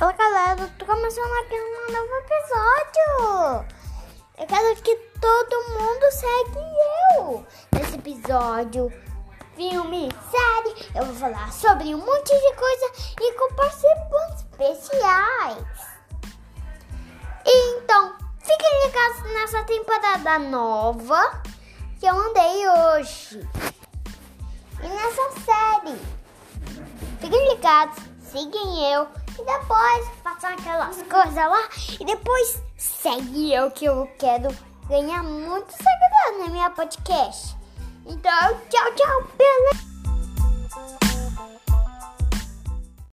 Fala galera, tô começando aqui um novo episódio. Eu quero que todo mundo segue eu nesse episódio. Filme, série, eu vou falar sobre um monte de coisa e com participantes especiais. Então, fiquem ligados nessa temporada nova que eu andei hoje. E nessa série. Fiquem ligados, sigam eu e depois façam aquelas coisas lá e depois segue eu que eu quero ganhar muitos seguidores na minha podcast. Então, tchau, tchau, beleza?